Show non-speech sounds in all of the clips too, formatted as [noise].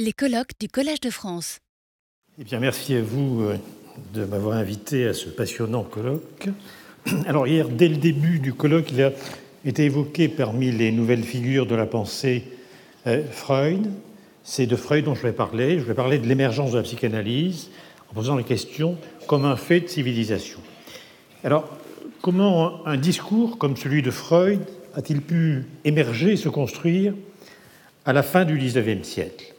Les colloques du Collège de France. Eh bien, merci à vous euh, de m'avoir invité à ce passionnant colloque. [clears throat] Alors, hier, dès le début du colloque, il a été évoqué parmi les nouvelles figures de la pensée euh, Freud. C'est de Freud dont je vais parler. Je vais parler de l'émergence de la psychanalyse en posant la question comme un fait de civilisation. Alors, comment un discours comme celui de Freud a-t-il pu émerger se construire à la fin du XIXe siècle?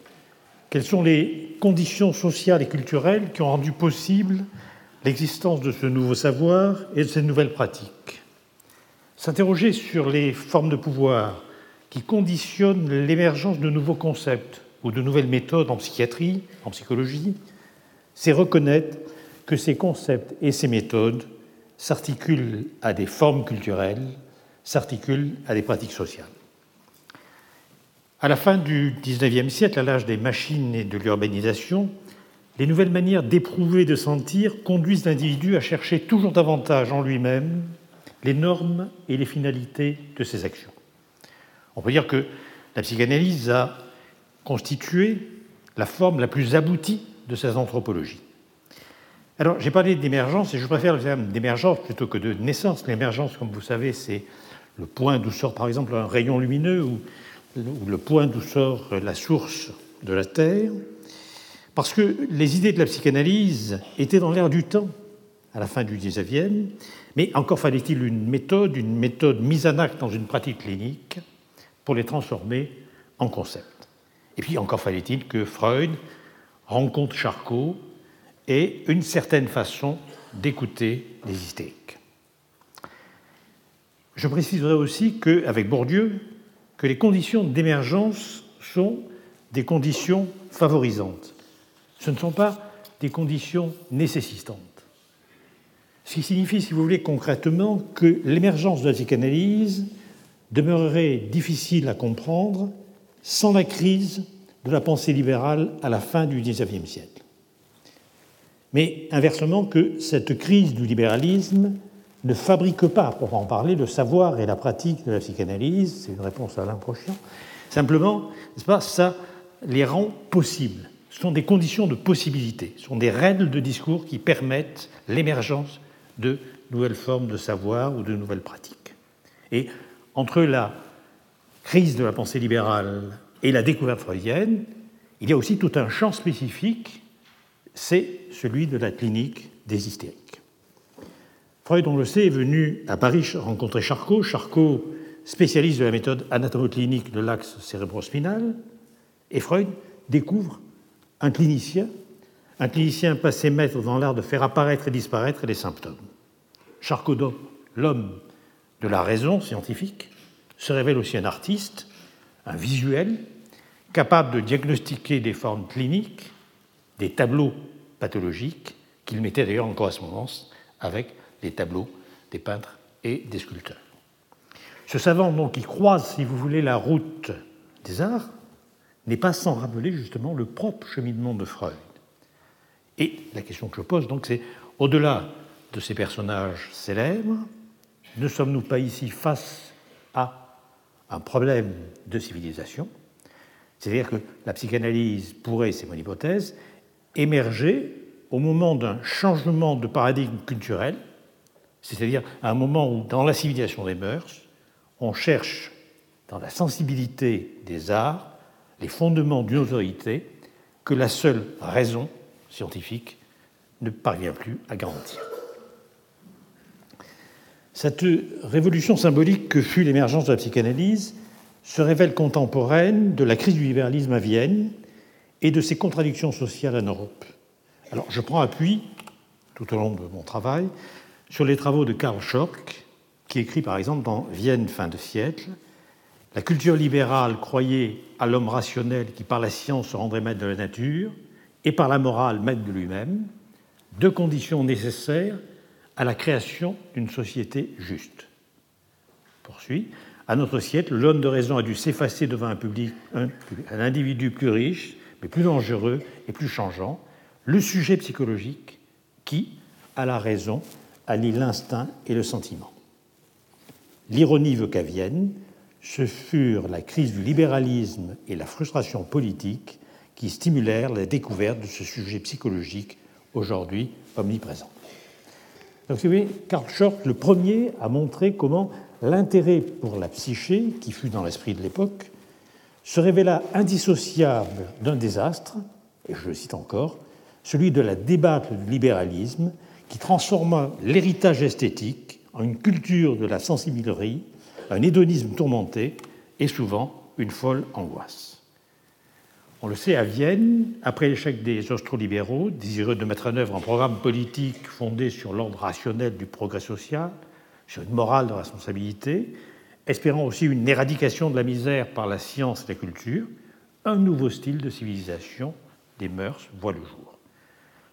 Quelles sont les conditions sociales et culturelles qui ont rendu possible l'existence de ce nouveau savoir et de cette nouvelle pratique? S'interroger sur les formes de pouvoir qui conditionnent l'émergence de nouveaux concepts ou de nouvelles méthodes en psychiatrie, en psychologie, c'est reconnaître que ces concepts et ces méthodes s'articulent à des formes culturelles, s'articulent à des pratiques sociales. À la fin du XIXe siècle, à l'âge des machines et de l'urbanisation, les nouvelles manières d'éprouver et de sentir conduisent l'individu à chercher toujours davantage en lui-même les normes et les finalités de ses actions. On peut dire que la psychanalyse a constitué la forme la plus aboutie de cette anthropologie. Alors, j'ai parlé d'émergence et je préfère le terme d'émergence plutôt que de naissance. L'émergence, comme vous savez, c'est le point d'où sort par exemple un rayon lumineux ou le point d'où sort la source de la Terre, parce que les idées de la psychanalyse étaient dans l'air du temps à la fin du XIXe, mais encore fallait-il une méthode, une méthode mise en acte dans une pratique clinique pour les transformer en concept. Et puis encore fallait-il que Freud rencontre Charcot et une certaine façon d'écouter les hystériques. Je préciserai aussi qu'avec Bourdieu, que les conditions d'émergence sont des conditions favorisantes. Ce ne sont pas des conditions nécessitantes. Ce qui signifie, si vous voulez, concrètement que l'émergence de la psychanalyse demeurerait difficile à comprendre sans la crise de la pensée libérale à la fin du XIXe siècle. Mais inversement, que cette crise du libéralisme ne fabrique pas, pour en parler, le savoir et la pratique de la psychanalyse, c'est une réponse à Alain Prochian, simplement, n'est-ce pas, ça les rend possibles. Ce sont des conditions de possibilité, ce sont des règles de discours qui permettent l'émergence de nouvelles formes de savoir ou de nouvelles pratiques. Et entre la crise de la pensée libérale et la découverte freudienne, il y a aussi tout un champ spécifique, c'est celui de la clinique des hystériques. Freud, on le sait, est venu à Paris rencontrer Charcot. Charcot, spécialiste de la méthode anatomoclinique de l'axe cérébrospinal. Et Freud découvre un clinicien, un clinicien passé maître dans l'art de faire apparaître et disparaître les symptômes. Charcot, l'homme de la raison scientifique, se révèle aussi un artiste, un visuel, capable de diagnostiquer des formes cliniques, des tableaux pathologiques, qu'il mettait d'ailleurs en correspondance avec des tableaux des peintres et des sculpteurs. Ce savant, donc, qui croise, si vous voulez, la route des arts, n'est pas sans rappeler justement le propre cheminement de Freud. Et la question que je pose, donc, c'est au-delà de ces personnages célèbres, ne sommes-nous pas ici face à un problème de civilisation? C'est-à-dire que la psychanalyse pourrait, c'est mon hypothèse, émerger au moment d'un changement de paradigme culturel c'est-à-dire à un moment où, dans la civilisation des mœurs, on cherche, dans la sensibilité des arts, les fondements d'une autorité que la seule raison scientifique ne parvient plus à garantir. Cette révolution symbolique que fut l'émergence de la psychanalyse se révèle contemporaine de la crise du libéralisme à Vienne et de ses contradictions sociales en Europe. Alors, je prends appui, tout au long de mon travail, sur les travaux de Karl Schock, qui écrit par exemple dans Vienne fin de siècle La culture libérale croyait à l'homme rationnel qui par la science se rendrait maître de la nature et par la morale maître de lui-même, deux conditions nécessaires à la création d'une société juste. Poursuit À notre siècle, l'homme de raison a dû s'effacer devant un individu plus riche, mais plus dangereux et plus changeant, le sujet psychologique qui, à la raison, allie l'instinct et le sentiment. L'ironie veut qu'à Vienne, ce furent la crise du libéralisme et la frustration politique qui stimulèrent la découverte de ce sujet psychologique aujourd'hui omniprésent. Donc, vous voyez, Karl Schork, le premier, a montré comment l'intérêt pour la psyché, qui fut dans l'esprit de l'époque, se révéla indissociable d'un désastre, et je le cite encore, celui de la débâcle du libéralisme qui transforma l'héritage esthétique en une culture de la sensiblerie, un hédonisme tourmenté et souvent une folle angoisse. On le sait, à Vienne, après l'échec des austro-libéraux, désireux de mettre en œuvre un programme politique fondé sur l'ordre rationnel du progrès social, sur une morale de responsabilité, espérant aussi une éradication de la misère par la science et la culture, un nouveau style de civilisation des mœurs voit le jour.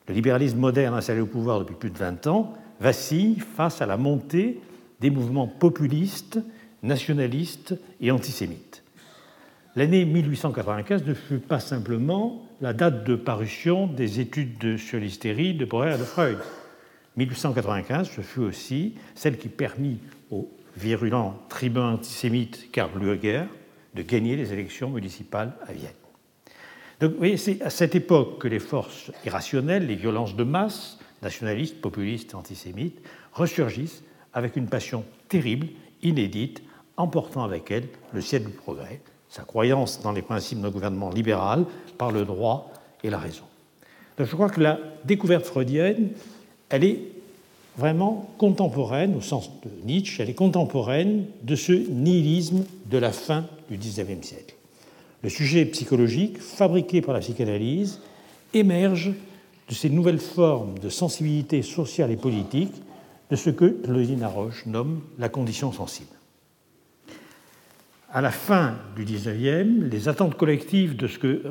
Le libéralisme moderne installé au pouvoir depuis plus de 20 ans vacille face à la montée des mouvements populistes, nationalistes et antisémites. L'année 1895 ne fut pas simplement la date de parution des études sur l'hystérie de Breuer et de Freud. 1895, ce fut aussi celle qui permit au virulent tribun antisémite Karl Lueger de gagner les élections municipales à Vienne. Donc, vous voyez, c'est à cette époque que les forces irrationnelles, les violences de masse, nationalistes, populistes, antisémites, ressurgissent avec une passion terrible, inédite, emportant avec elle le ciel du progrès, sa croyance dans les principes d'un gouvernement libéral par le droit et la raison. Donc, je crois que la découverte freudienne, elle est vraiment contemporaine, au sens de Nietzsche, elle est contemporaine de ce nihilisme de la fin du XIXe siècle. Le sujet psychologique, fabriqué par la psychanalyse, émerge de ces nouvelles formes de sensibilité sociale et politique, de ce que Claudine Roche nomme la condition sensible. À la fin du XIXe, les attentes collectives de ce que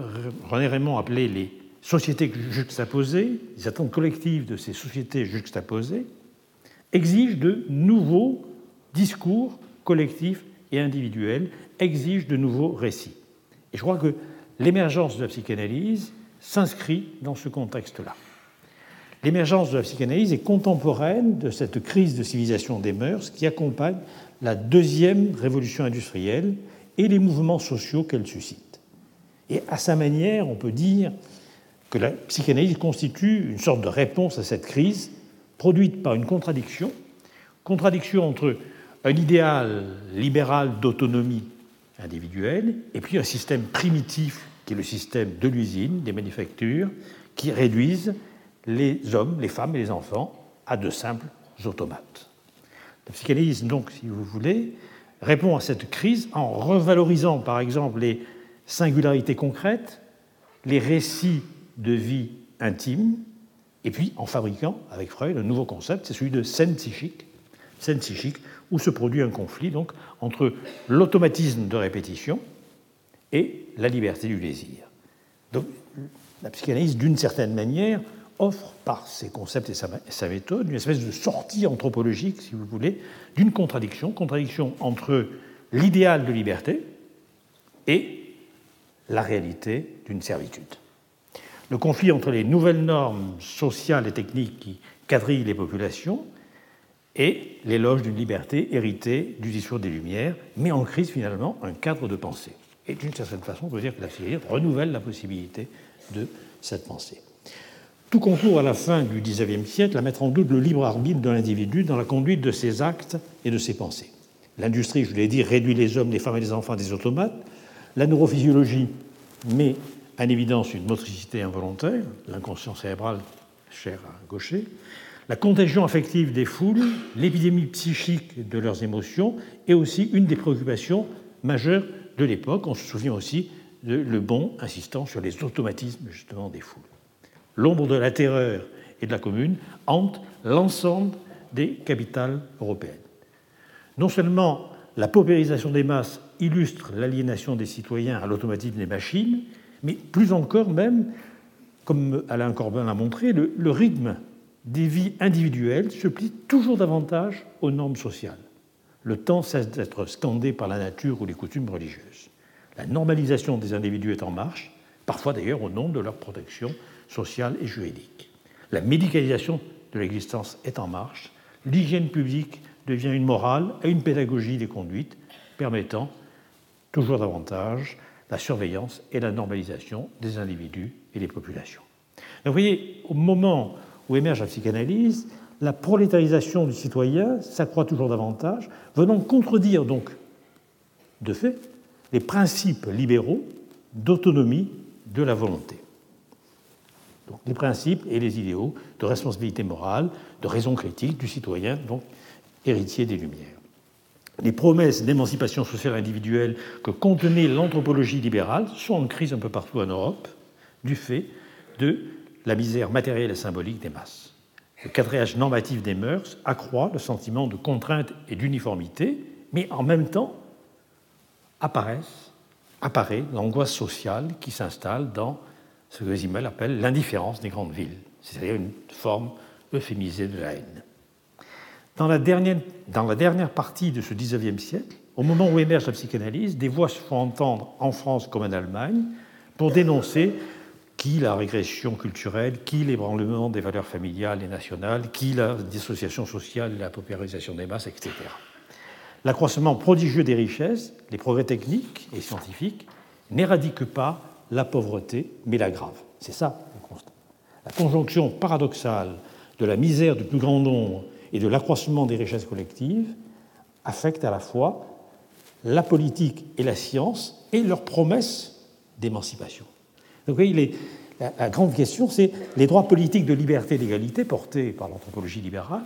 René Raymond appelait les sociétés juxtaposées, les attentes collectives de ces sociétés juxtaposées, exigent de nouveaux discours collectifs et individuels, exigent de nouveaux récits. Et je crois que l'émergence de la psychanalyse s'inscrit dans ce contexte-là. L'émergence de la psychanalyse est contemporaine de cette crise de civilisation des mœurs qui accompagne la deuxième révolution industrielle et les mouvements sociaux qu'elle suscite. Et à sa manière, on peut dire que la psychanalyse constitue une sorte de réponse à cette crise produite par une contradiction, contradiction entre un idéal libéral d'autonomie individuelle et puis un système primitif qui est le système de l'usine, des manufactures, qui réduisent les hommes, les femmes et les enfants à de simples automates. La psychanalyse, donc, si vous voulez, répond à cette crise en revalorisant, par exemple, les singularités concrètes, les récits de vie intime, et puis en fabriquant, avec Freud, un nouveau concept, c'est celui de scène psychique, scène psychique où se produit un conflit donc, entre l'automatisme de répétition et la liberté du désir. Donc, la psychanalyse, d'une certaine manière, offre par ses concepts et sa, méthode une espèce de sortie anthropologique, si vous voulez, d'une contradiction, contradiction entre l'idéal de liberté et la réalité d'une servitude. Le conflit entre les nouvelles normes sociales et techniques qui quadrillent les populations et l'éloge d'une liberté héritée du discours des Lumières met en crise finalement un cadre de pensée. Et d'une certaine façon, on peut dire que la psychanalyse renouvelle la possibilité de cette pensée. Tout concourt à la fin du XIXe siècle à mettre en doute le libre arbitre de l'individu dans la conduite de ses actes et de ses pensées. L'industrie, je l'ai dit, réduit les hommes, les femmes et les enfants à des automates. La neurophysiologie met en évidence une motricité involontaire, l'inconscient cérébral cher à Gaucher, la contagion affective des foules, l'épidémie psychique de leurs émotions est aussi une des préoccupations majeures de l'époque. On se souvient aussi de Le Bon insistant sur les automatismes justement des foules l'ombre de la terreur et de la commune hante l'ensemble des capitales européennes. Non seulement la paupérisation des masses illustre l'aliénation des citoyens à l'automatisme des machines, mais plus encore même, comme Alain Corbin l'a montré, le, le rythme des vies individuelles se plie toujours davantage aux normes sociales. Le temps cesse d'être scandé par la nature ou les coutumes religieuses. La normalisation des individus est en marche, parfois d'ailleurs au nom de leur protection sociale et juridique. La médicalisation de l'existence est en marche. L'hygiène publique devient une morale et une pédagogie des conduites permettant toujours davantage la surveillance et la normalisation des individus et des populations. Donc vous voyez, au moment où émerge la psychanalyse, la prolétarisation du citoyen s'accroît toujours davantage, venant contredire donc, de fait, les principes libéraux d'autonomie de la volonté. Donc, les principes et les idéaux de responsabilité morale, de raison critique du citoyen, donc héritier des Lumières. Les promesses d'émancipation sociale individuelle que contenait l'anthropologie libérale sont en crise un peu partout en Europe du fait de la misère matérielle et symbolique des masses. Le quadrillage normatif des mœurs accroît le sentiment de contrainte et d'uniformité, mais en même temps apparaît l'angoisse sociale qui s'installe dans ce que Zimmel appelle l'indifférence des grandes villes, c'est-à-dire une forme euphémisée de la haine. Dans la, dernière, dans la dernière partie de ce XIXe siècle, au moment où émerge la psychanalyse, des voix se font entendre en France comme en Allemagne pour dénoncer qui la régression culturelle, qui l'ébranlement des valeurs familiales et nationales, qui la dissociation sociale, la paupérisation des masses, etc. L'accroissement prodigieux des richesses, les progrès techniques et scientifiques n'éradiquent pas la pauvreté, mais l'aggrave. C'est ça le constat. La conjonction paradoxale de la misère du plus grand nombre et de l'accroissement des richesses collectives affecte à la fois la politique et la science et leurs promesses d'émancipation. Donc, vous voyez, la, grande question, c'est les droits politiques de liberté et d'égalité portés par l'anthropologie libérale.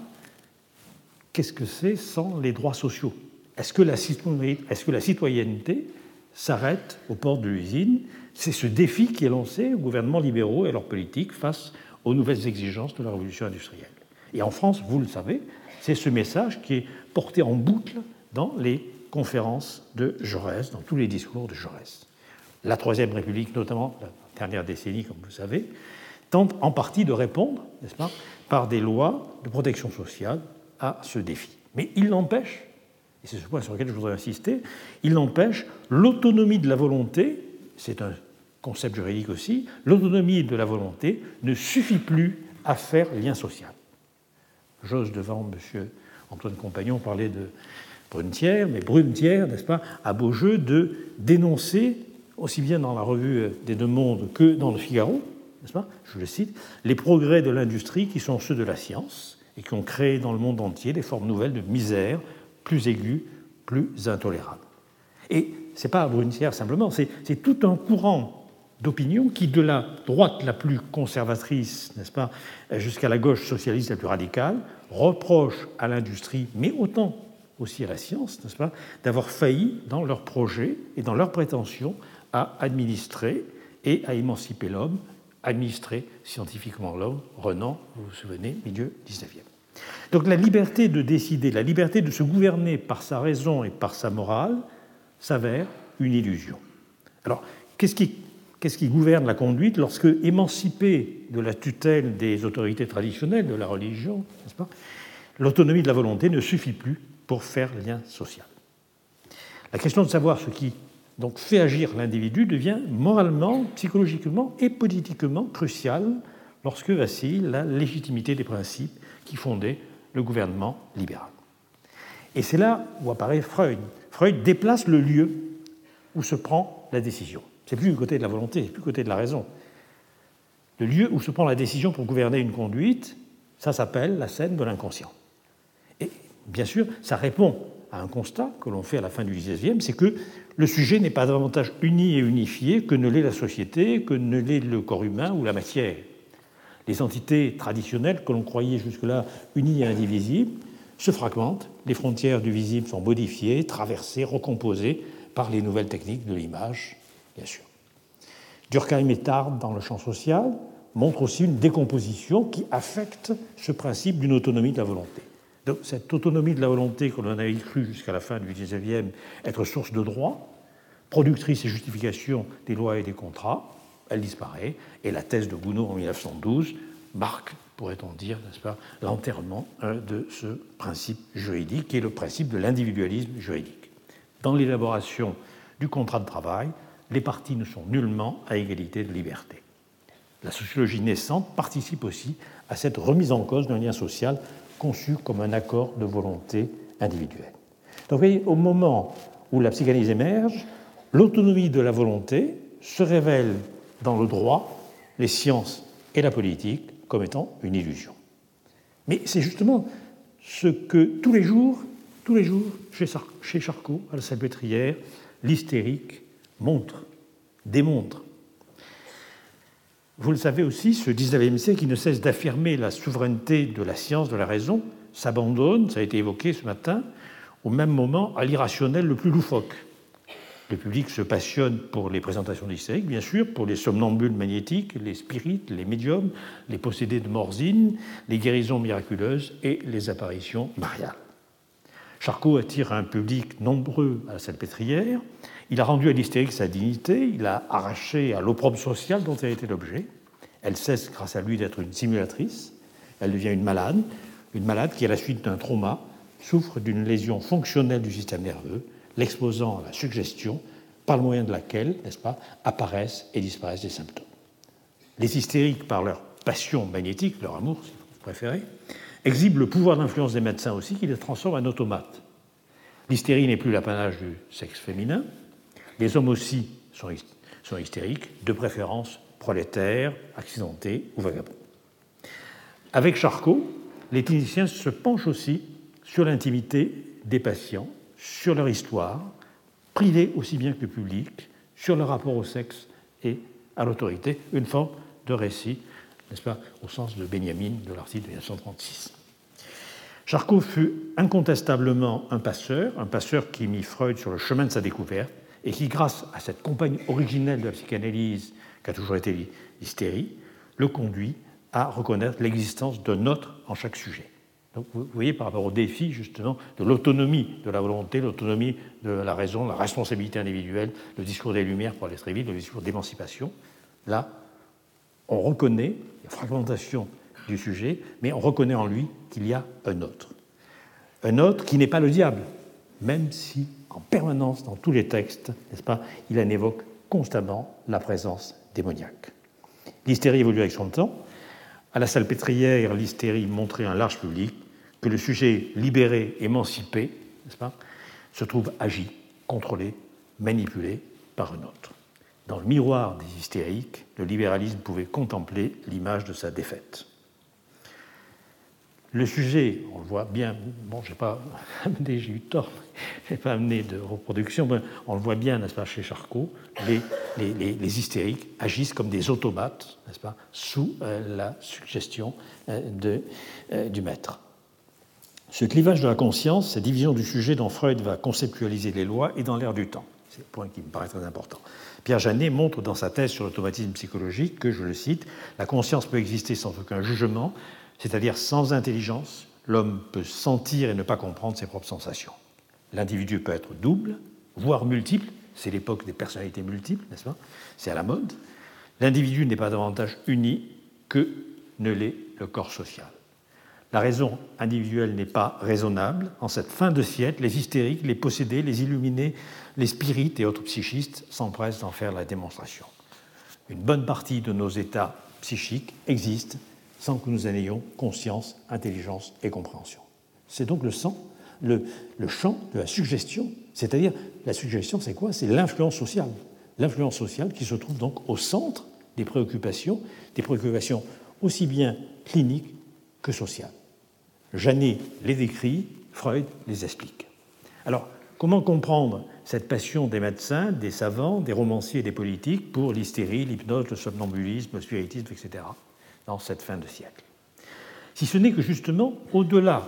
Qu'est-ce que c'est sans les droits sociaux? Est-ce que, que, la citoyenneté s'arrête aux portes de l'usine? C'est ce défi qui est lancé aux gouvernements libéraux et à leurs politiques face aux nouvelles exigences de la révolution industrielle. Et en France, vous le savez, c'est ce message qui est porté en boucle dans les conférences de Jaurès, dans tous les discours de Jaurès. La Troisième République, notamment, dernière décennie, comme vous savez, tente en partie de répondre, n'est-ce pas, par des lois de protection sociale à ce défi. Mais il n'empêche, et c'est ce point sur lequel je voudrais insister, il n'empêche l'autonomie de la volonté, c'est un concept juridique aussi, l'autonomie de la volonté ne suffit plus à faire lien social. J'ose devant M. Antoine Compagnon parler de Brunetière, mais Brunetière, n'est-ce pas, a beau jeu de dénoncer aussi bien dans la revue des Deux Mondes que dans le Figaro, n'est-ce pas Je le cite, les progrès de l'industrie qui sont ceux de la science et qui ont créé dans le monde entier des formes nouvelles de misère plus aiguës, plus intolérables. Et ce n'est pas Brunetière simplement, c'est tout un courant d'opinion qui, de la droite la plus conservatrice, n'est-ce pas, jusqu'à la gauche socialiste la plus radicale, reproche à l'industrie, mais autant aussi à la science, n'est-ce pas, d'avoir failli dans leurs projets et dans leurs prétentions à administrer et à émanciper l'homme, administrer scientifiquement l'homme, Renan, vous vous souvenez, milieu 19e. Donc la liberté de décider, la liberté de se gouverner par sa raison et par sa morale s'avère une illusion. Alors, qu'est-ce qui, gouverne la conduite lorsque, émancipé de la tutelle des autorités traditionnelles de la religion, l'autonomie de la volonté ne suffit plus pour faire lien social La question de savoir ce qui donc fait agir l'individu devient moralement, psychologiquement et politiquement crucial lorsque vacille la légitimité des principes qui fondaient le gouvernement libéral. Et c'est là où apparaît Freud. Freud déplace le lieu où se prend la décision. C'est plus du côté de la volonté, c'est plus du côté de la raison. Le lieu où se prend la décision pour gouverner une conduite, ça s'appelle la scène de l'inconscient. Et bien sûr, ça répond à un constat que l'on fait à la fin du XIXe, c'est que le sujet n'est pas davantage uni et unifié que ne l'est la société, que ne l'est le corps humain ou la matière. Les entités traditionnelles que l'on croyait jusque-là unies et indivisibles se fragmentent, les frontières du visible sont modifiées, traversées, recomposées par les nouvelles techniques de l'image, bien sûr. Durkheim et Tard, dans le champ social, montrent aussi une décomposition qui affecte ce principe d'une autonomie de la volonté. Cette autonomie de la volonté que l'on avait cru jusqu'à la fin du XIXe être source de droit, productrice et justification des lois et des contrats, elle disparaît. Et la thèse de Gounod en 1912 marque, pourrait-on dire, n'est-ce pas, l'enterrement euh, de ce principe juridique qui est le principe de l'individualisme juridique. Dans l'élaboration du contrat de travail, les parties ne sont nullement à égalité de liberté. La sociologie naissante participe aussi à cette remise en cause d'un lien social conçu comme un accord de volonté individuelle. Donc vous voyez, au moment où la psychanalyse émerge, l'autonomie de la volonté se révèle dans le droit, les sciences et la politique comme étant une illusion. Mais c'est justement ce que tous les jours, tous les jours, chez Charcot, à la Salpêtrière, l'hystérique montre, démontre. Vous le savez aussi, ce 19e siècle qui ne cesse d'affirmer la souveraineté de la science, de la raison, s'abandonne, ça a été évoqué ce matin, au même moment à l'irrationnel le plus loufoque. Le public se passionne pour les présentations d'hystériques, bien sûr, pour les somnambules magnétiques, les spirites, les médiums, les possédés de morzine, les guérisons miraculeuses et les apparitions mariales. Charcot attire un public nombreux à la salpêtrière. Il a rendu à l'hystérique sa dignité, il a arraché à l'opprobre social dont elle était l'objet. Elle cesse, grâce à lui, d'être une simulatrice. Elle devient une malade, une malade qui, à la suite d'un trauma, souffre d'une lésion fonctionnelle du système nerveux l'exposant à la suggestion par le moyen de laquelle, n'est-ce pas, apparaissent et disparaissent les symptômes. Les hystériques, par leur passion magnétique, leur amour, si vous préférez, exhibent le pouvoir d'influence des médecins aussi, qui les transforment en automates. L'hystérie n'est plus l'apanage du sexe féminin. Les hommes aussi sont, sont hystériques, de préférence prolétaires, accidentés ou vagabonds. Avec Charcot, les cliniciens se penchent aussi sur l'intimité des patients sur leur histoire, privée aussi bien que publique, sur leur rapport au sexe et à l'autorité, une forme de récit, n'est-ce pas, au sens de Benjamin de l'article de 1936. Charcot fut incontestablement un passeur, un passeur qui mit Freud sur le chemin de sa découverte et qui, grâce à cette compagne originelle de la psychanalyse qui a toujours été l'hystérie, le conduit à reconnaître l'existence d'un autre en chaque sujet. Vous voyez, par rapport au défi justement de l'autonomie de la volonté, l'autonomie de la raison, la responsabilité individuelle, le discours des Lumières pour aller très vite, le discours d'émancipation, là, on reconnaît la fragmentation du sujet, mais on reconnaît en lui qu'il y a un autre. Un autre qui n'est pas le diable, même si en permanence dans tous les textes, n'est-ce pas, il en évoque constamment la présence démoniaque. L'hystérie évolue avec son temps. À la salpêtrière, l'hystérie montrait un large public que le sujet libéré, émancipé, n'est-ce pas, se trouve agi, contrôlé, manipulé par un autre. Dans le miroir des hystériques, le libéralisme pouvait contempler l'image de sa défaite. Le sujet, on le voit bien, bon, je n'ai pas [laughs] amené, j'ai eu tort, je n'ai pas amené de reproduction, mais on le voit bien, n'est-ce pas, chez Charcot, les, hystériques agissent comme des automates, n'est-ce pas, sous euh, la suggestion euh, euh, du maître. Ce clivage de la conscience, cette division du sujet dont Freud va conceptualiser les lois, est dans l'air du temps. C'est le point qui me paraît très important. Pierre Janet montre dans sa thèse sur l'automatisme psychologique que, je le cite, la conscience peut exister sans aucun jugement, c'est-à-dire sans intelligence. L'homme peut sentir et ne pas comprendre ses propres sensations. L'individu peut être double, voire multiple. C'est l'époque des personnalités multiples, n'est-ce pas? C'est à la mode. L'individu n'est pas davantage uni que ne l'est le corps social. La raison individuelle n'est pas raisonnable. En cette fin de siècle, les hystériques, les possédés, les illuminés, les spirites et autres psychistes s'empressent d'en faire la démonstration. Une bonne partie de nos états psychiques existent sans que nous en ayons conscience, intelligence et compréhension. C'est donc le, le, champ de la suggestion, c'est-à-dire la suggestion, c'est quoi? C'est l'influence sociale. L'influence sociale qui se trouve donc au centre des préoccupations, des préoccupations aussi bien cliniques que sociales. Janet les décrit, Freud les explique. Alors, comment comprendre cette passion des médecins, des savants, des romanciers et des politiques pour l'hystérie, l'hypnose, le somnambulisme, le spiritisme, etc., dans cette fin de siècle Si ce n'est que justement, au-delà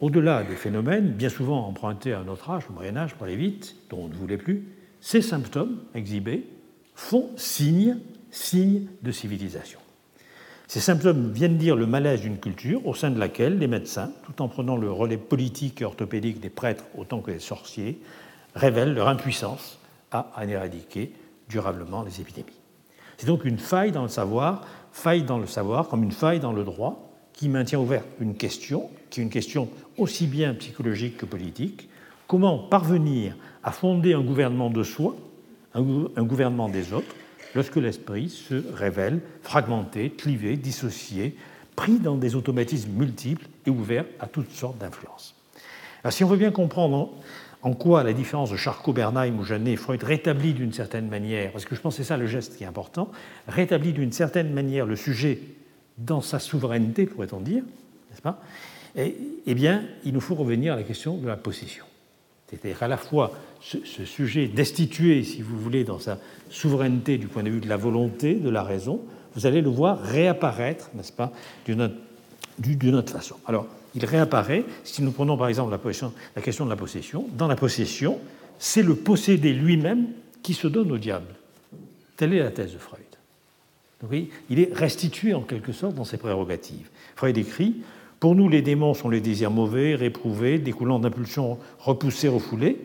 au-delà des phénomènes, bien souvent empruntés à notre âge, au Moyen Âge, pour aller vite, dont on ne voulait plus, ces symptômes exhibés font signe, signe de civilisation. Ces symptômes viennent dire le malaise d'une culture au sein de laquelle les médecins, tout en prenant le relais politique et orthopédique des prêtres autant que des sorciers, révèlent leur impuissance à en éradiquer durablement les épidémies. C'est donc une faille dans le savoir, faille dans le savoir comme une faille dans le droit, qui maintient ouverte une question, qui est une question aussi bien psychologique que politique. Comment parvenir à fonder un gouvernement de soi, un gouvernement des autres, lorsque l'esprit se révèle fragmenté, clivé, dissocié, pris dans des automatismes multiples et ouvert à toutes sortes d'influences. si on veut bien comprendre en quoi la différence de Charcot, Bernheim ou Janet, Freud rétablit d'une certaine manière, parce que je pense que c'est ça le geste qui est important, rétablit d'une certaine manière le sujet dans sa souveraineté, pourrait-on dire, n'est-ce pas? Eh bien, il nous faut revenir à la question de la possession. C'est-à-dire à la fois ce, ce, sujet destitué, si vous voulez, dans sa souveraineté du point de vue de la volonté, de la raison, vous allez le voir réapparaître, n'est-ce pas, d'une autre, façon. Alors, il réapparaît, si nous prenons par exemple la, question de la possession, dans la possession, c'est le possédé lui-même qui se donne au diable. Telle est la thèse de Freud. Il est restitué en quelque sorte dans ses prérogatives. Freud écrit Pour nous, les démons sont les désirs mauvais, réprouvés, découlant d'impulsions repoussées, refoulées.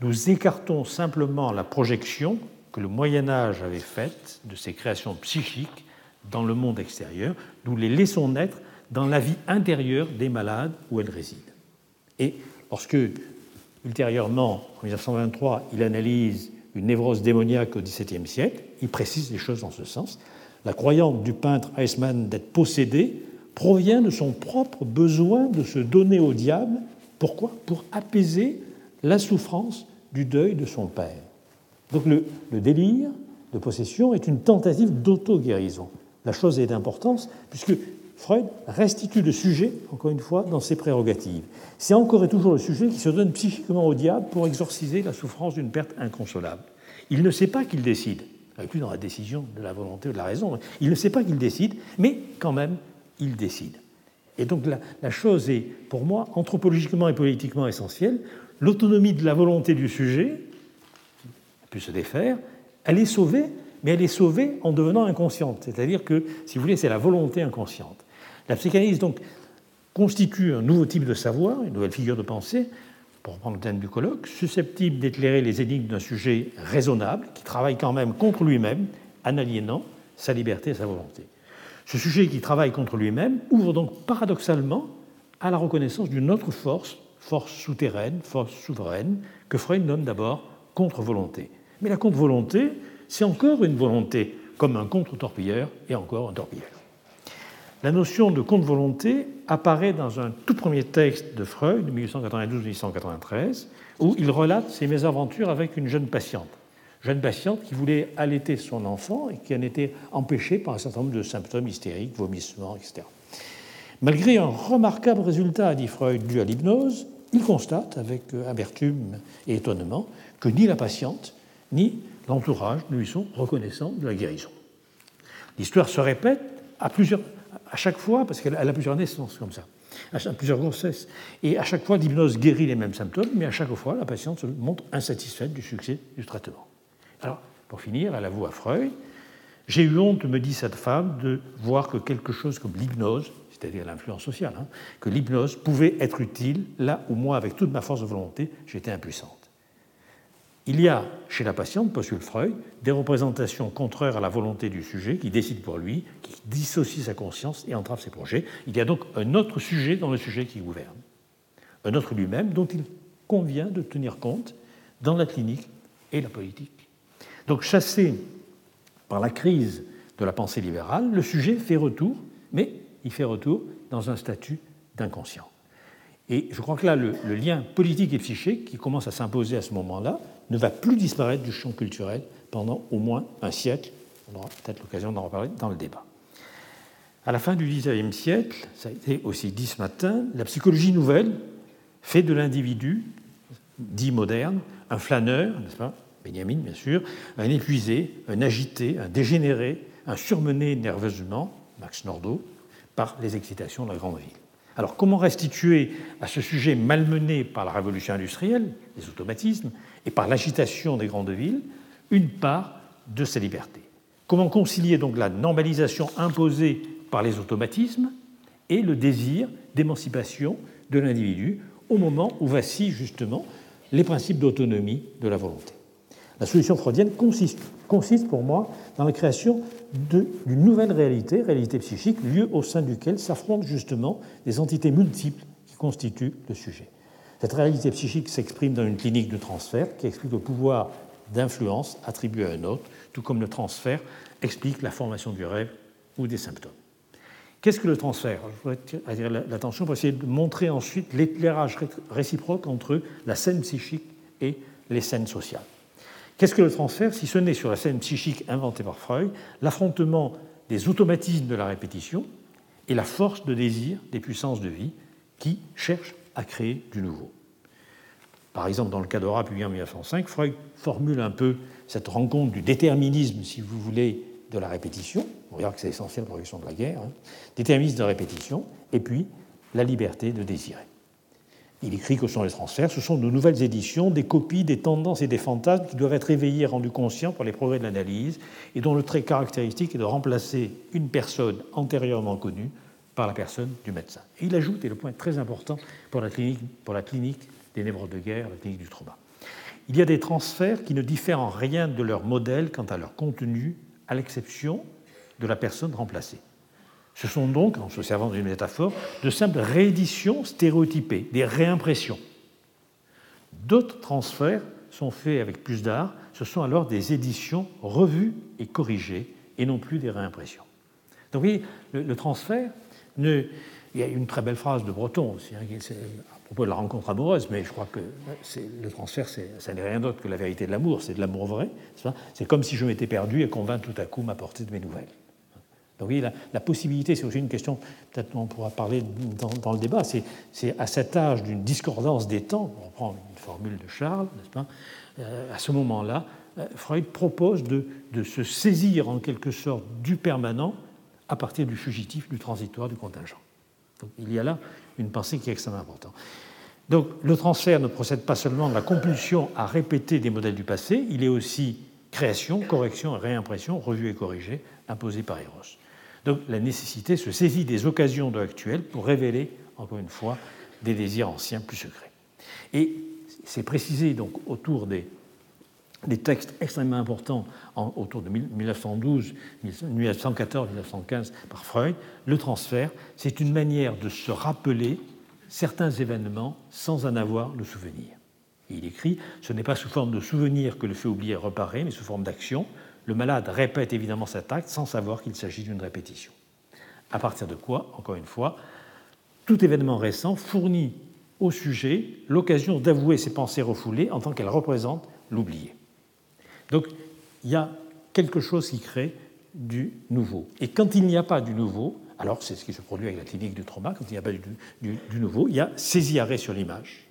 Nous écartons simplement la projection que le Moyen Âge avait faite de ces créations psychiques dans le monde extérieur. Nous les laissons naître dans la vie intérieure des malades où elles résident. Et lorsque, ultérieurement, en 1923, il analyse une névrose démoniaque au XVIIe siècle, il précise les choses dans ce sens. La croyance du peintre Eismann d'être possédé provient de son propre besoin de se donner au diable. Pourquoi? Pour apaiser la souffrance du deuil de son père. Donc le, le délire de possession est une tentative d'auto-guérison. La chose est d'importance puisque Freud restitue le sujet, encore une fois, dans ses prérogatives. C'est encore et toujours le sujet qui se donne psychiquement au diable pour exorciser la souffrance d'une perte inconsolable. Il ne sait pas qu'il décide, plus dans la décision de la volonté ou de la raison, il ne sait pas qu'il décide, mais quand même, il décide. Et donc la, la chose est, pour moi, anthropologiquement et politiquement essentielle. L'autonomie de la volonté du sujet, a pu se défaire, elle est sauvée, mais elle est sauvée en devenant inconsciente. C'est-à-dire que, si vous voulez, c'est la volonté inconsciente. La psychanalyse, donc, constitue un nouveau type de savoir, une nouvelle figure de pensée, pour reprendre le thème du colloque, susceptible d'éclairer les énigmes d'un sujet raisonnable, qui travaille quand même contre lui-même, en aliénant sa liberté et sa volonté. Ce sujet qui travaille contre lui-même ouvre donc paradoxalement à la reconnaissance d'une autre force, force souterraine, force souveraine, que Freud nomme d'abord contre-volonté. Mais la contre-volonté, c'est encore une volonté, comme un contre-torpilleur et encore un torpilleur. La notion de contre-volonté apparaît dans un tout premier texte de Freud, de 1892-1893, où il relate ses mésaventures avec une jeune patiente. Jeune patiente qui voulait allaiter son enfant et qui en était empêchée par un certain nombre de symptômes hystériques, vomissements, etc. Malgré un remarquable résultat, dit Freud, dû à l'hypnose, il constate avec amertume et étonnement que ni la patiente ni l'entourage ne lui sont reconnaissants de la guérison. L'histoire se répète à plusieurs, à chaque fois, parce qu'elle a plusieurs naissances comme ça, à plusieurs grossesses. Et à chaque fois, l'hypnose guérit les mêmes symptômes, mais à chaque fois, la patiente se montre insatisfaite du succès du traitement. Alors, pour finir, elle avoue à Freud J'ai eu honte, me dit cette femme, de voir que quelque chose comme l'hypnose, c'est-à-dire l'influence sociale, hein, que l'hypnose pouvait être utile là où moi, avec toute ma force de volonté, j'étais impuissante. Il y a chez la patiente, postule Freud, des représentations contraires à la volonté du sujet qui décide pour lui, qui dissocie sa conscience et entrave ses projets. Il y a donc un autre sujet dans le sujet qui gouverne, un autre lui-même dont il convient de tenir compte dans la clinique et la politique. Donc chassé par la crise de la pensée libérale, le sujet fait retour, mais il fait retour dans un statut d'inconscient. Et je crois que là, le, le, lien politique et psychique qui commence à s'imposer à ce moment-là ne va plus disparaître du champ culturel pendant au moins un siècle. On aura peut-être l'occasion d'en reparler dans le débat. À la fin du XIXe siècle, ça a été aussi dit ce matin, la psychologie nouvelle fait de l'individu dit moderne un flâneur, n'est-ce pas Benjamin, bien sûr, un épuisé, un agité, un dégénéré, un surmené nerveusement, Max Nordau, par les excitations de la grande ville. Alors comment restituer à ce sujet malmené par la révolution industrielle, les automatismes, et par l'agitation des grandes villes, une part de sa liberté Comment concilier donc la normalisation imposée par les automatismes et le désir d'émancipation de l'individu au moment où vacillent justement les principes d'autonomie de la volonté? La solution freudienne consiste, consiste pour moi dans la création d'une nouvelle réalité, réalité psychique, lieu au sein duquel s'affrontent justement des entités multiples qui constituent le sujet. Cette réalité psychique s'exprime dans une clinique de transfert qui explique le pouvoir d'influence attribué à un autre, tout comme le transfert explique la formation du rêve ou des symptômes. Qu'est-ce que le transfert? Je voudrais attirer l'attention pour essayer de montrer ensuite l'éclairage réciproque entre la scène psychique et les scènes sociales. Qu'est-ce que le transfert si ce n'est sur la scène psychique inventée par Freud l'affrontement des automatismes de la répétition et la force de désir des puissances de vie qui cherchent à créer du nouveau Par exemple, dans le cas d'Aura publié en 1905, Freud formule un peu cette rencontre du déterminisme, si vous voulez, de la répétition. On verra que c'est essentiel pour la de la guerre. Hein. Déterminisme de la répétition, et puis la liberté de désirer. Il écrit que ce sont les transferts, ce sont de nouvelles éditions, des copies, des tendances et des fantasmes qui doivent être éveillés et rendus conscients par les progrès de l'analyse, et dont le trait caractéristique est de remplacer une personne antérieurement connue par la personne du médecin. Et il ajoute, et le point très important pour la clinique, pour la clinique des névroses de guerre, la clinique du trauma, il y a des transferts qui ne diffèrent en rien de leur modèle quant à leur contenu, à l'exception de la personne remplacée. Ce sont donc, en se servant d'une métaphore, de simples rééditions stéréotypées, des réimpressions. D'autres transferts sont faits avec plus d'art, ce sont alors des éditions revues et corrigées, et non plus des réimpressions. Donc vous voyez, le, transfert, il y a une très belle phrase de Breton aussi, hein, à propos de la rencontre amoureuse, mais je crois que le transfert, ça n'est rien d'autre que la vérité de l'amour, c'est de l'amour vrai. C'est comme si je m'étais perdu et qu'on vint tout à coup m'apporter de mes nouvelles. Donc oui, la, possibilité, c'est aussi une question, peut-être on pourra parler dans, le débat, c'est à cet âge d'une discordance des temps, on reprend une formule de Charles, n'est-ce pas, euh, à ce moment-là, euh, Freud propose de, se saisir en quelque sorte du permanent à partir du fugitif, du transitoire, du contingent. Donc il y a là une pensée qui est extrêmement importante. Donc le transfert ne procède pas seulement de la compulsion à répéter des modèles du passé, il est aussi création, correction réimpression, revue et corrigée, imposée par Eros. Donc la nécessité se saisit des occasions de l'actuel pour révéler, encore une fois, des désirs anciens plus secrets. Et c'est précisé donc autour des, textes extrêmement importants autour de 1912, 1914, 1915 par Freud, le transfert, c'est une manière de se rappeler certains événements sans en avoir le souvenir. il écrit Ce n'est pas sous forme de souvenir que le fait oublier reparaît, mais sous forme d'action le malade répète évidemment cet acte sans savoir qu'il s'agit d'une répétition. À partir de quoi, encore une fois, tout événement récent fournit au sujet l'occasion d'avouer ses pensées refoulées en tant qu'elles représentent l'oublié. Donc il y a quelque chose qui crée du nouveau. Et quand il n'y a pas du nouveau, alors c'est ce qui se produit avec la clinique du trauma, quand il n'y a pas du, nouveau, il y a saisi arrêt sur l'image.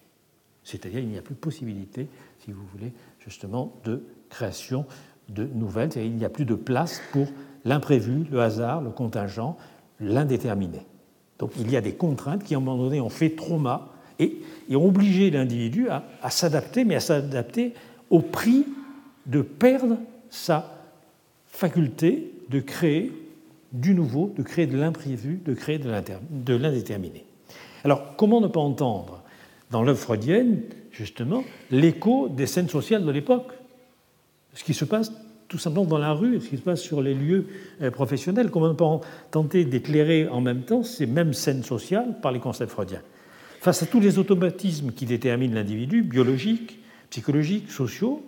C'est-à-dire il n'y a plus possibilité, si vous voulez, justement, de création de nouvelles, il n'y a plus de place pour l'imprévu, le hasard, le contingent, l'indéterminé. Donc il y a des contraintes qui, à un moment donné, ont fait trauma et, ont obligé l'individu à, à s'adapter, mais à s'adapter au prix de perdre sa faculté de créer du nouveau, de créer de l'imprévu, de créer de l'indéterminé. Alors, comment ne pas entendre dans l'œuvre freudienne, justement, l'écho des scènes sociales de l'époque? Ce qui se passe tout simplement dans la rue, ce qui se passe sur les lieux euh, professionnels, comment on peut tenter d'éclairer en même temps ces mêmes scènes sociales par les concepts freudiens. Face à tous les automatismes qui déterminent l'individu, biologiques, psychologiques, sociaux,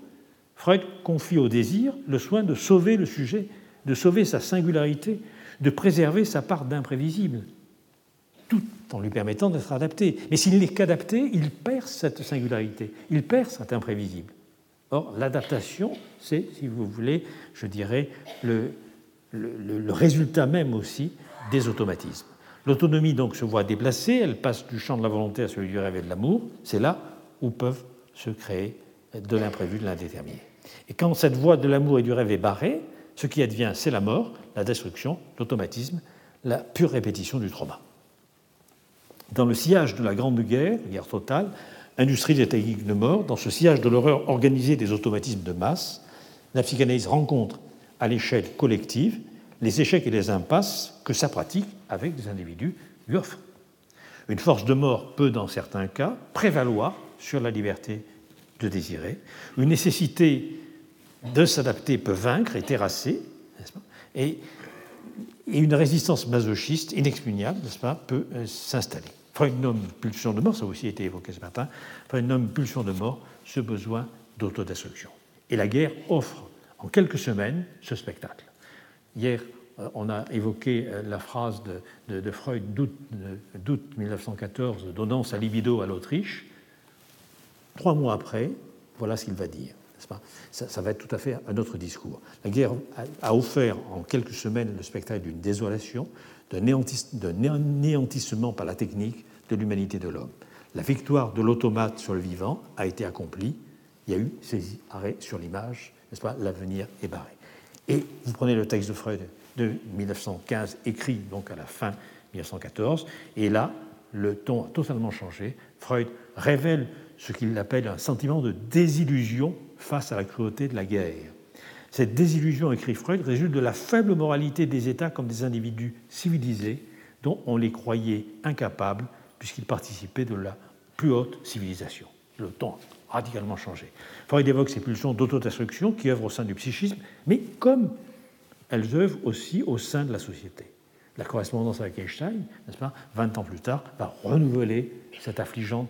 Freud confie au désir le soin de sauver le sujet, de sauver sa singularité, de préserver sa part d'imprévisible, tout en lui permettant d'être adapté. Mais s'il n'est qu'adapté, il perd cette singularité, il perd cet imprévisible. Or, l'adaptation, c'est, si vous voulez, je dirais, le, résultat même aussi des automatismes. L'autonomie donc se voit déplacée, elle passe du champ de la volonté à celui du rêve et de l'amour. C'est là où peuvent se créer de l'imprévu, de l'indéterminé. Et quand cette voie de l'amour et du rêve est barrée, ce qui advient, c'est la mort, la destruction, l'automatisme, la pure répétition du trauma. Dans le sillage de la Grande Guerre, guerre totale, industrie des techniques de mort, dans ce sillage de l'horreur organisée des automatismes de masse, la psychanalyse rencontre à l'échelle collective les échecs et les impasses que sa pratique avec des individus lui offre. Une force de mort peut, dans certains cas, prévaloir sur la liberté de désirer. Une nécessité de s'adapter peut vaincre et terrasser, et, une résistance masochiste inexpugnable, pas, peut euh, s'installer. Freud nomme pulsion de mort, ça a aussi été évoqué ce matin, Freud nomme pulsion de mort ce besoin d'autodestruction. Et la guerre offre en quelques semaines ce spectacle. Hier, euh, on a évoqué euh, la phrase de, Freud d'août 1914 donnant sa libido à l'Autriche. Trois mois après, voilà ce qu'il va dire. Pas? Ça, va être tout à fait un autre discours. La guerre a, offert en quelques semaines le spectacle d'une désolation, d'un néantissement par la technique de l'humanité de l'homme. La victoire de l'automate sur le vivant a été accomplie. Il y a eu ces arrêts sur l'image, n'est-ce pas? L'avenir est barré. Et vous prenez le texte de Freud de 1915, écrit donc à la fin 1914, et là, le ton a totalement changé. Freud révèle ce qu'il appelle un sentiment de désillusion face à la cruauté de la guerre. Cette désillusion, écrit Freud, résulte de la faible moralité des États comme des individus civilisés dont on les croyait incapables puisqu'ils participaient de la plus haute civilisation. Le ton a radicalement changé. Freud évoque ces pulsions d'autodestruction qui œuvrent au sein du psychisme, mais comme elles œuvrent aussi au sein de la société. La correspondance avec Einstein, n'est-ce pas, 20 ans plus tard, va renouveler cette affligeante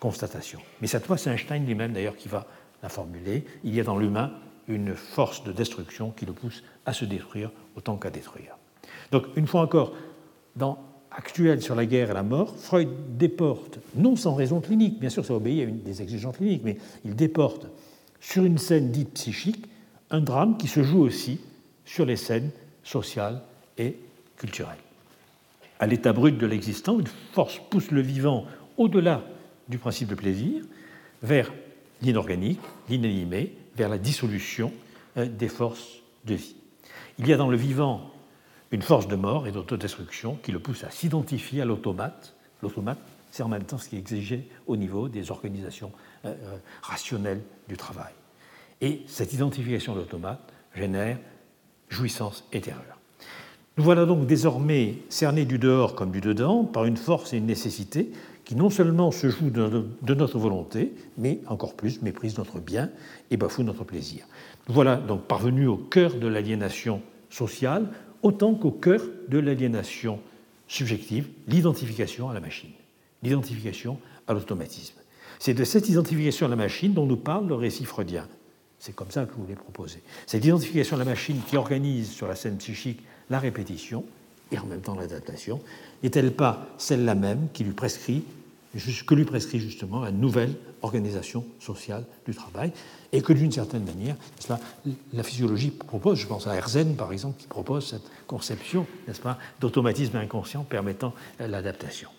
constatation. Mais cette fois, c'est Einstein lui-même d'ailleurs qui va la formuler. Il y a dans l'humain une force de destruction qui le pousse à se détruire autant qu'à détruire. Donc, une fois encore, dans Actuel sur la guerre et la mort, Freud déporte, non sans raison clinique, bien sûr ça obéit à des exigences cliniques, mais il déporte sur une scène dite psychique un drame qui se joue aussi sur les scènes sociales et culturelles. À l'état brut de l'existant, une force pousse le vivant au-delà du principe de plaisir, vers l'inorganique, l'inanimé, vers la dissolution euh, des forces de vie. Il y a dans le vivant une force de mort et d'autodestruction qui le pousse à s'identifier à l'automate. L'automate, c'est en même temps ce qui est exigé au niveau des organisations euh, euh, rationnelles du travail. Et cette identification de l'automate génère jouissance et terreur. Nous voilà donc désormais cernés du dehors comme du dedans par une force et une nécessité qui non seulement se jouent de notre volonté, mais encore plus méprise notre bien et bafoue notre plaisir. Voilà donc parvenus au cœur de l'aliénation sociale, autant qu'au cœur de l'aliénation subjective, l'identification à la machine, l'identification à l'automatisme. C'est de cette identification à la machine dont nous parle le récit freudien. C'est comme ça que je vous l'ai proposé. Cette identification à la machine qui organise sur la scène psychique la répétition et en même temps l'adaptation, n'est-elle pas celle-là même qui lui prescrit, que lui prescrit justement la nouvelle organisation sociale du travail et que d'une certaine manière, la physiologie propose, je pense à Herzen par exemple, qui propose cette conception, n'est-ce pas, d'automatisme inconscient permettant l'adaptation.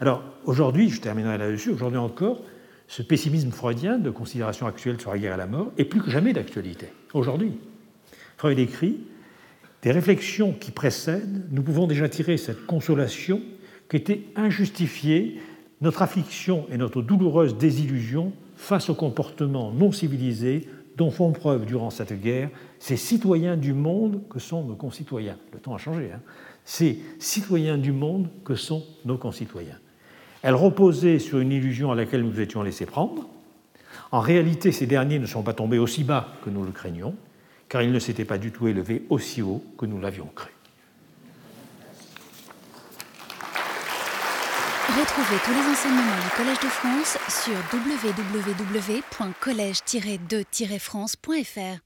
Alors aujourd'hui, je terminerai là-dessus, aujourd'hui encore, ce pessimisme freudien de considération actuelle sur la guerre et la mort est plus que jamais d'actualité. Aujourd'hui, Freud écrit des réflexions qui précèdent, nous pouvons déjà tirer cette consolation qu'était injustifiée notre affliction et notre douloureuse désillusion face au comportement non civilisé dont font preuve durant cette guerre ces citoyens du monde que sont nos concitoyens. Le temps a changé. Hein ces citoyens du monde que sont nos concitoyens. Elle reposait sur une illusion à laquelle nous étions laissés prendre. En réalité, ces derniers ne sont pas tombés aussi bas que nous le craignions car il ne s'était pas du tout élevé aussi haut que nous l'avions cru. Retrouvez tous les enseignements du Collège de France sur www.colège-2-france.fr.